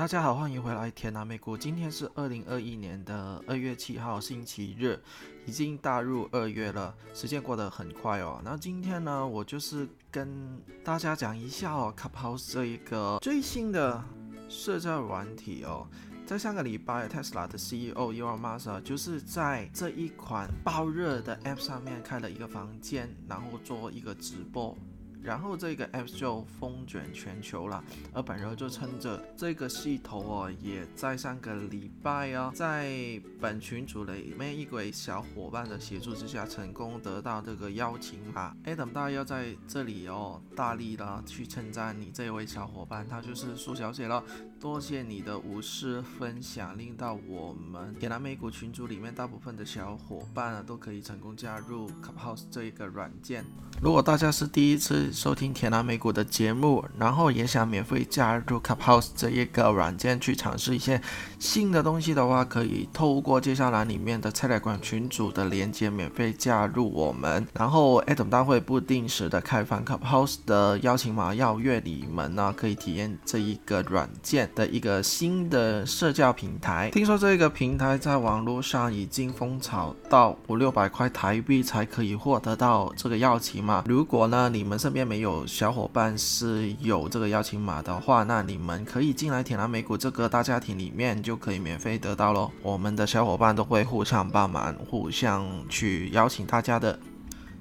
大家好，欢迎回来天南美股。今天是二零二一年的二月七号，星期日，已经踏入二月了，时间过得很快哦。那今天呢，我就是跟大家讲一下哦，Clubhouse 这一个最新的社交软体哦。在上个礼拜，Tesla 的 CEO Elon Musk 就是在这一款爆热的 App 上面开了一个房间，然后做一个直播。然后这个 app 就风卷全球了，而本人就趁着这个系统哦，也在上个礼拜啊，在本群组里面一位小伙伴的协助之下，成功得到这个邀请码。Adam 大要在这里哦，大力的去称赞你这位小伙伴，他就是苏小姐了。多谢你的无私分享，令到我们铁蓝美股群组里面大部分的小伙伴啊，都可以成功加入 Clubhouse 这一个软件。如果大家是第一次，收听田南美股的节目，然后也想免费加入 Clubhouse 这一个软件去尝试一些新的东西的话，可以透过介绍栏里面的菜菜馆群组的连接免费加入我们。然后 Adam 大会不定时的开放 Clubhouse 的邀请码，邀约你们呢，可以体验这一个软件的一个新的社交平台。听说这个平台在网络上已经疯炒到五六百块台币才可以获得到这个邀请码。如果呢你们身边没有小伙伴是有这个邀请码的话，那你们可以进来铁蓝美股这个大家庭里面，就可以免费得到咯。我们的小伙伴都会互相帮忙，互相去邀请大家的。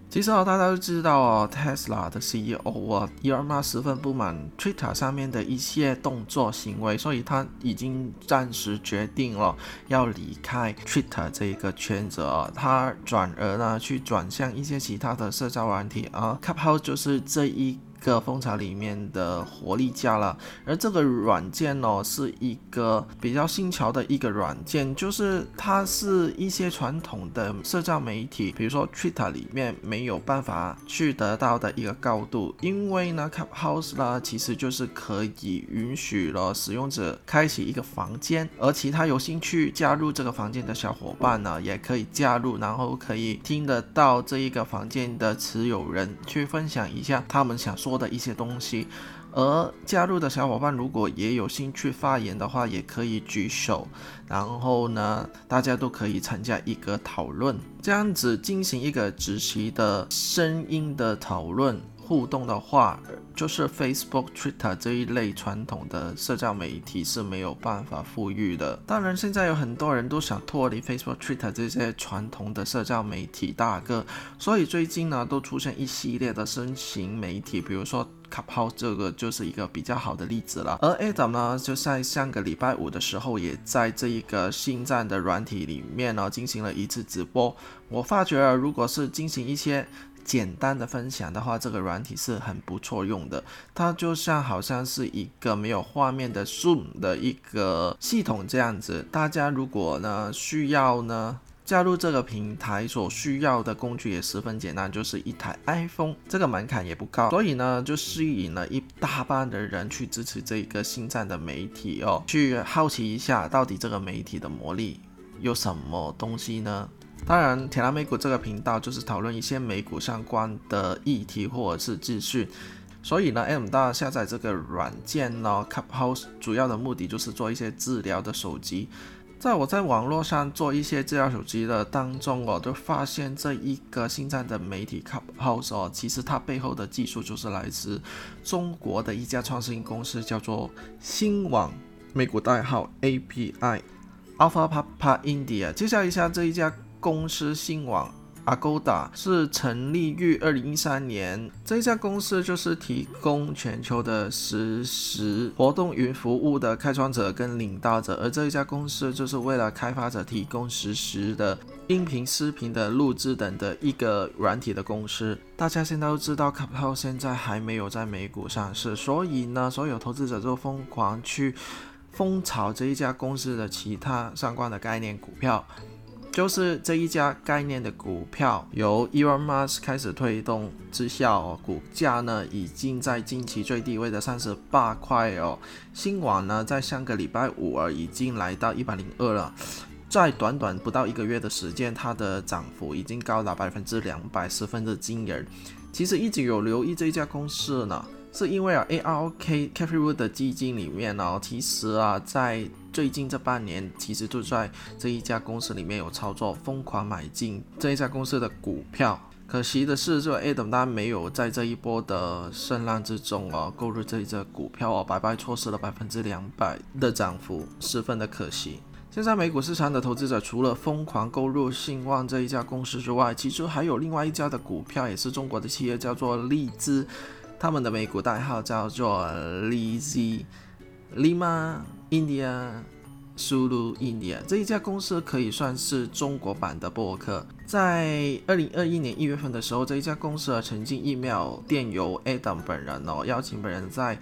其实啊，大家都知道哦，Tesla 的 CEO 啊，伊尔玛十分不满 Twitter 上面的一些动作行为，所以他已经暂时决定了要离开 Twitter 这一个圈子啊，他转而呢去转向一些其他的社交软体啊，Clubhouse 就是这一。个蜂巢里面的活力加了，而这个软件呢，是一个比较新潮的一个软件，就是它是一些传统的社交媒体，比如说 Twitter 里面没有办法去得到的一个高度，因为呢，Clubhouse 呢，其实就是可以允许了使用者开启一个房间，而其他有兴趣加入这个房间的小伙伴呢，也可以加入，然后可以听得到这一个房间的持有人去分享一下他们想说。多的一些东西，而加入的小伙伴如果也有兴趣发言的话，也可以举手，然后呢，大家都可以参加一个讨论，这样子进行一个直期的声音的讨论。互动的话，就是 Facebook、Twitter 这一类传统的社交媒体是没有办法富裕的。当然，现在有很多人都想脱离 Facebook、Twitter 这些传统的社交媒体大哥，所以最近呢，都出现一系列的新型媒体，比如说 Clubhouse 这个就是一个比较好的例子了。而 Adam 呢，就在上个礼拜五的时候，也在这一个新站的软体里面呢，进行了一次直播。我发觉，如果是进行一些简单的分享的话，这个软体是很不错用的。它就像好像是一个没有画面的 Zoom 的一个系统这样子。大家如果呢需要呢加入这个平台，所需要的工具也十分简单，就是一台 iPhone，这个门槛也不高，所以呢就吸引了一大半的人去支持这个新站的媒体哦，去好奇一下到底这个媒体的魔力有什么东西呢？当然，铁蓝美股这个频道就是讨论一些美股相关的议题或者是资讯，所以呢，M 大下载这个软件呢，Clubhouse 主要的目的就是做一些治疗的手机。在我在网络上做一些治疗手机的当中，我就发现这一个新站的媒体 Clubhouse 哦，其实它背后的技术就是来自中国的一家创新公司，叫做新网，美股代号 API Alpha Papa India。介绍一下这一家。公司新网 Agoda 是成立于二零一三年，这家公司就是提供全球的实时活动云服务的开创者跟领导者，而这一家公司就是为了开发者提供实时的音频、视频的录制等的一个软体的公司。大家现在都知道 c a p i t a l 现在还没有在美股上市，所以呢，所有投资者都疯狂去疯炒这一家公司的其他相关的概念股票。就是这一家概念的股票，由 Elon Musk 开始推动之下哦，股价呢已经在近期最低位的三十八块哦。新网呢在上个礼拜五啊已经来到一百零二了，在短短不到一个月的时间，它的涨幅已经高达百分之两百，十分的惊人。其实一直有留意这一家公司呢。是因为啊，ARK Cathie Wood 的基金里面呢，其实啊，在最近这半年，其实就在这一家公司里面有操作，疯狂买进这一家公司的股票。可惜的是，这 Adam 他没有在这一波的声浪之中哦，购入这一只股票哦，白白错失了百分之两百的涨幅，十分的可惜。现在美股市场的投资者除了疯狂购入信旺这一家公司之外，其实还有另外一家的股票，也是中国的企业，叫做利兹。他们的美股代号叫做 Lima India Sulu India。这一家公司可以算是中国版的博客。在二零二一年一月份的时候，这一家公司曾经 email 电邮 Adam 本人哦，邀请本人在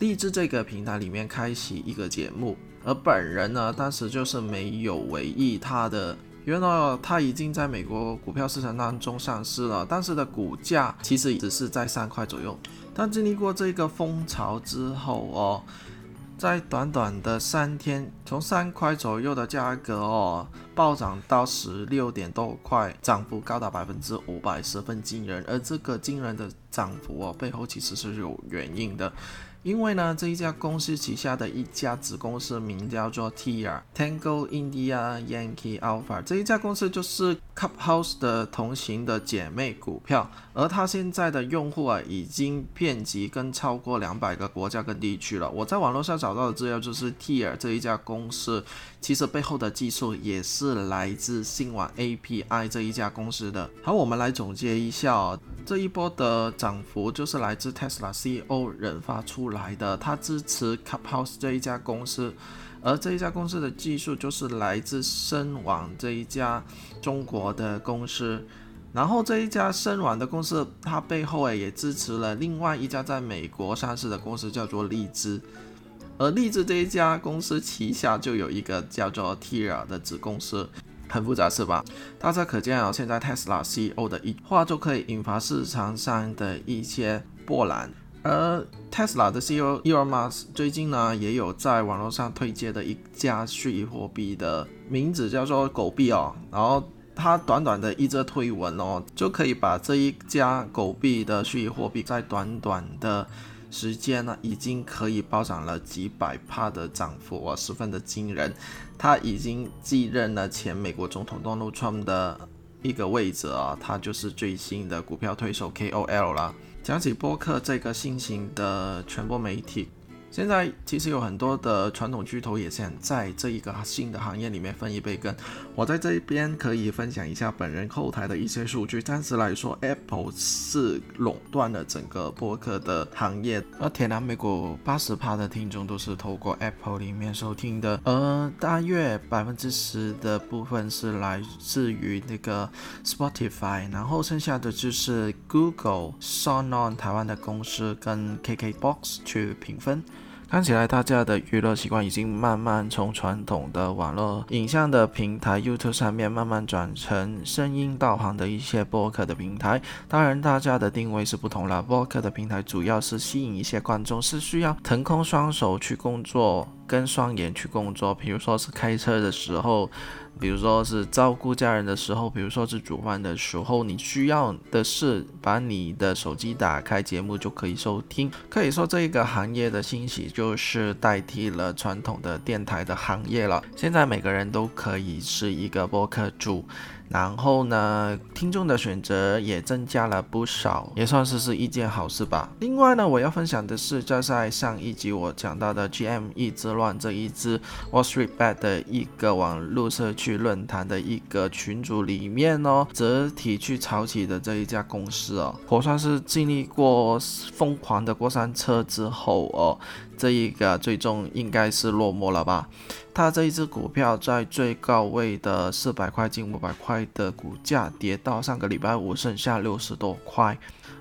励志这个平台里面开启一个节目。而本人呢，当时就是没有为意他的。原来它已经在美国股票市场当中上市了，当时的股价其实只是在三块左右。但经历过这个风潮之后哦，在短短的三天，从三块左右的价格哦，暴涨到十六点多块，涨幅高达百分之五百，十分惊人。而这个惊人的涨幅哦，背后其实是有原因的。因为呢，这一家公司旗下的一家子公司名叫做 TIA Tango India Yankee Alpha，这一家公司就是 Cup House 的同行的姐妹股票，而它现在的用户啊，已经遍及跟超过两百个国家跟地区了。我在网络上找到的资料就是 TIA 这一家公司，其实背后的技术也是来自信网 API 这一家公司的。好，我们来总结一下。这一波的涨幅就是来自 Tesla CEO 引发出来的，他支持 Cup House 这一家公司，而这一家公司的技术就是来自深网这一家中国的公司，然后这一家深网的公司，它背后诶也支持了另外一家在美国上市的公司，叫做荔枝，而荔枝这一家公司旗下就有一个叫做 Tira 的子公司。很复杂是吧？大家可见啊，现在 Tesla CEO 的一话就可以引发市场上的一些波澜。而 Tesla 的 CEO Elon Musk 最近呢，也有在网络上推荐的一家虚拟货币的名字叫做狗币哦。然后他短短的一则推文哦，就可以把这一家狗币的虚拟货币在短短的时间呢，已经可以暴涨了几百帕的涨幅哦，十分的惊人。他已经继任了前美国总统 Donald Trump 的一个位置啊，他就是最新的股票推手 KOL 了。讲起播客这个新型的传播媒体。现在其实有很多的传统巨头也想在这一个新的行业里面分一杯羹。我在这边可以分享一下本人后台的一些数据。暂时来说，Apple 是垄断了整个播客的行业，而铁南美国八十趴的听众都是透过 Apple 里面收听的，而大约百分之十的部分是来自于那个 Spotify，然后剩下的就是 Google、s o n o n 台湾的公司跟 KKBox 去平分。看起来大家的娱乐习惯已经慢慢从传统的网络影像的平台 YouTube 上面慢慢转成声音导航的一些播客的平台。当然，大家的定位是不同了。播客的平台主要是吸引一些观众是需要腾空双手去工作，跟双眼去工作，比如说是开车的时候。比如说是照顾家人的时候，比如说是煮饭的时候，你需要的是把你的手机打开，节目就可以收听。可以说这一个行业的兴起，就是代替了传统的电台的行业了。现在每个人都可以是一个播客主。然后呢，听众的选择也增加了不少，也算是是一件好事吧。另外呢，我要分享的是，就在上一集我讲到的 GME 之乱这一支 Wall Street Bet 的一个网络社区论坛的一个群组里面哦，整体去炒起的这一家公司哦，我算是经历过疯狂的过山车之后哦。这一个最终应该是落寞了吧？它这一只股票在最高位的四百块近五百块的股价，跌到上个礼拜五剩下六十多块。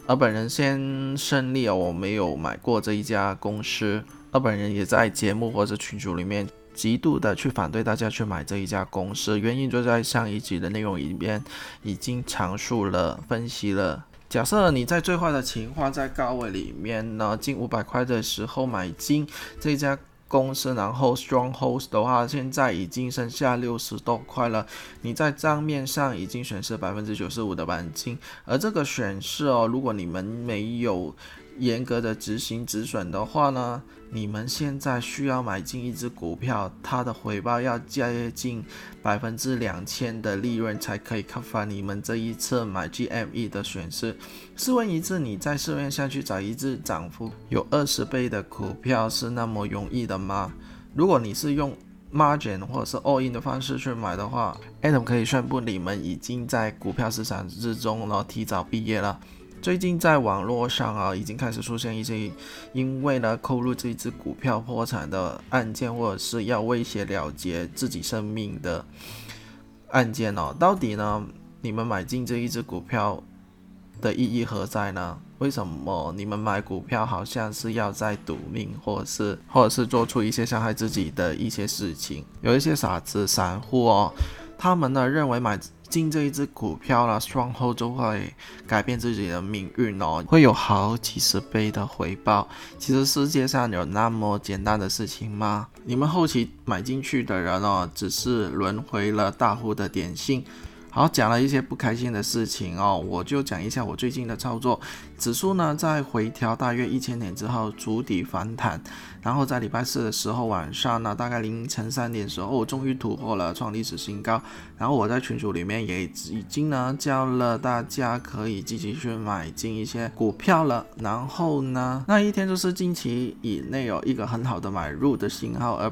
而本人先胜利哦，我没有买过这一家公司。而本人也在节目或者群组里面极度的去反对大家去买这一家公司，原因就在上一集的内容里面已经阐述了、分析了。假设你在最坏的情况，在高位里面呢，近五百块的时候买进这家公司，然后 strong hold 的话，现在已经剩下六十多块了。你在账面上已经损失百分之九十五的本金，而这个损失哦，如果你们没有严格的执行止损的话呢，你们现在需要买进一只股票，它的回报要接近百分之两千的利润才可以 cover 你们这一次买 GME 的损失。试问一次，你在市面上去找一只涨幅有二十倍的股票是那么容易的吗？如果你是用 margin 或者是 all in 的方式去买的话，Adam 可以宣布你们已经在股票市场之中呢提早毕业了。最近在网络上啊，已经开始出现一些因为呢扣入这一只股票破产的案件，或者是要威胁了结自己生命的案件哦。到底呢，你们买进这一只股票的意义何在呢？为什么你们买股票好像是要在赌命，或者是或者是做出一些伤害自己的一些事情？有一些傻子散户哦，他们呢认为买。进这一只股票了赚后就会改变自己的命运哦，会有好几十倍的回报。其实世界上有那么简单的事情吗？你们后期买进去的人哦，只是轮回了大户的点心。好，讲了一些不开心的事情哦，我就讲一下我最近的操作。指数呢，在回调大约一千点之后，筑底反弹，然后在礼拜四的时候晚上呢，大概凌晨三点时候，终于突破了创历史新高。然后我在群组里面也已经呢教了大家可以积极去买进一些股票了。然后呢，那一天就是近期以内有一个很好的买入的信号，而。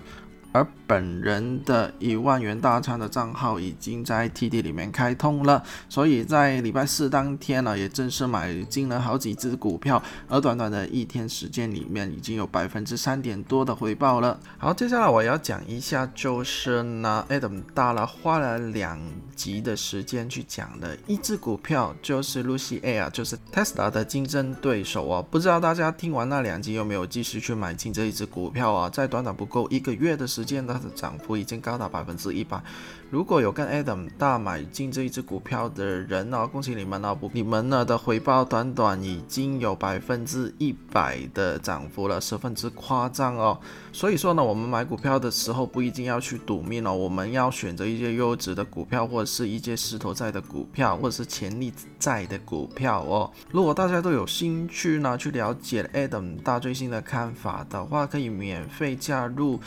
而本人的一万元大仓的账号已经在 TD 里面开通了，所以在礼拜四当天呢，也正式买进了好几只股票，而短短的一天时间里面，已经有百分之三点多的回报了。好，接下来我要讲一下，就是呢，Adam 大了花了两集的时间去讲的一只股票，就是 Lucy Air，就是 Tesla 的竞争对手啊。不知道大家听完那两集有没有继续去买进这一只股票啊？在短短不够一个月的时时间它的涨幅已经高达百分之一百。如果有跟 Adam 大买进这一只股票的人呢，恭喜你们哦！你们呢的回报短短已经有百分之一百的涨幅了，十分之夸张哦。所以说呢，我们买股票的时候不一定要去赌命哦，我们要选择一些优质的股票，或者是一些势头在的股票，或者是潜力在的股票哦。如果大家都有兴趣呢，去了解 Adam 大最新的看法的话，可以免费加入。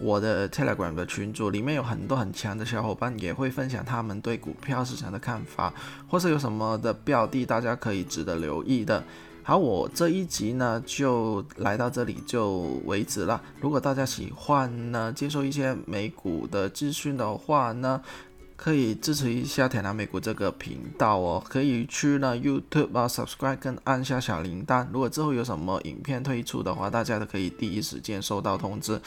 我的 Telegram 的群组里面有很多很强的小伙伴，也会分享他们对股票市场的看法，或是有什么的标的，大家可以值得留意的。好，我这一集呢就来到这里就为止了。如果大家喜欢呢，接受一些美股的资讯的话呢，可以支持一下铁南美股这个频道哦，可以去呢 YouTube 啊 subscribe 跟按下小铃铛。如果之后有什么影片推出的话，大家都可以第一时间收到通知。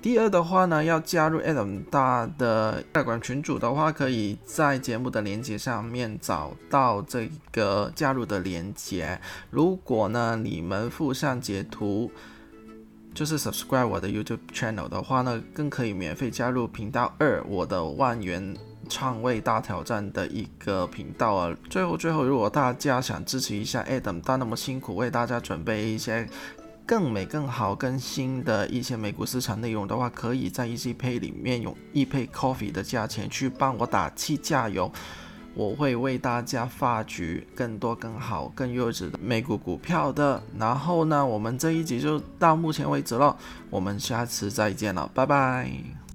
第二的话呢，要加入 Adam 大的代管群组的话，可以在节目的连接上面找到这个加入的连接。如果呢你们附上截图，就是 subscribe 我的 YouTube channel 的话呢，更可以免费加入频道二我的万元创位大挑战的一个频道啊。最后最后，如果大家想支持一下 Adam 大那么辛苦为大家准备一些。更美、更好、更新的一些美股市场内容的话，可以在 ECPay 里面用 e Pay Coffee 的价钱去帮我打气加油，我会为大家发掘更多、更好、更优质的美股股票的。然后呢，我们这一集就到目前为止了，我们下次再见了，拜拜。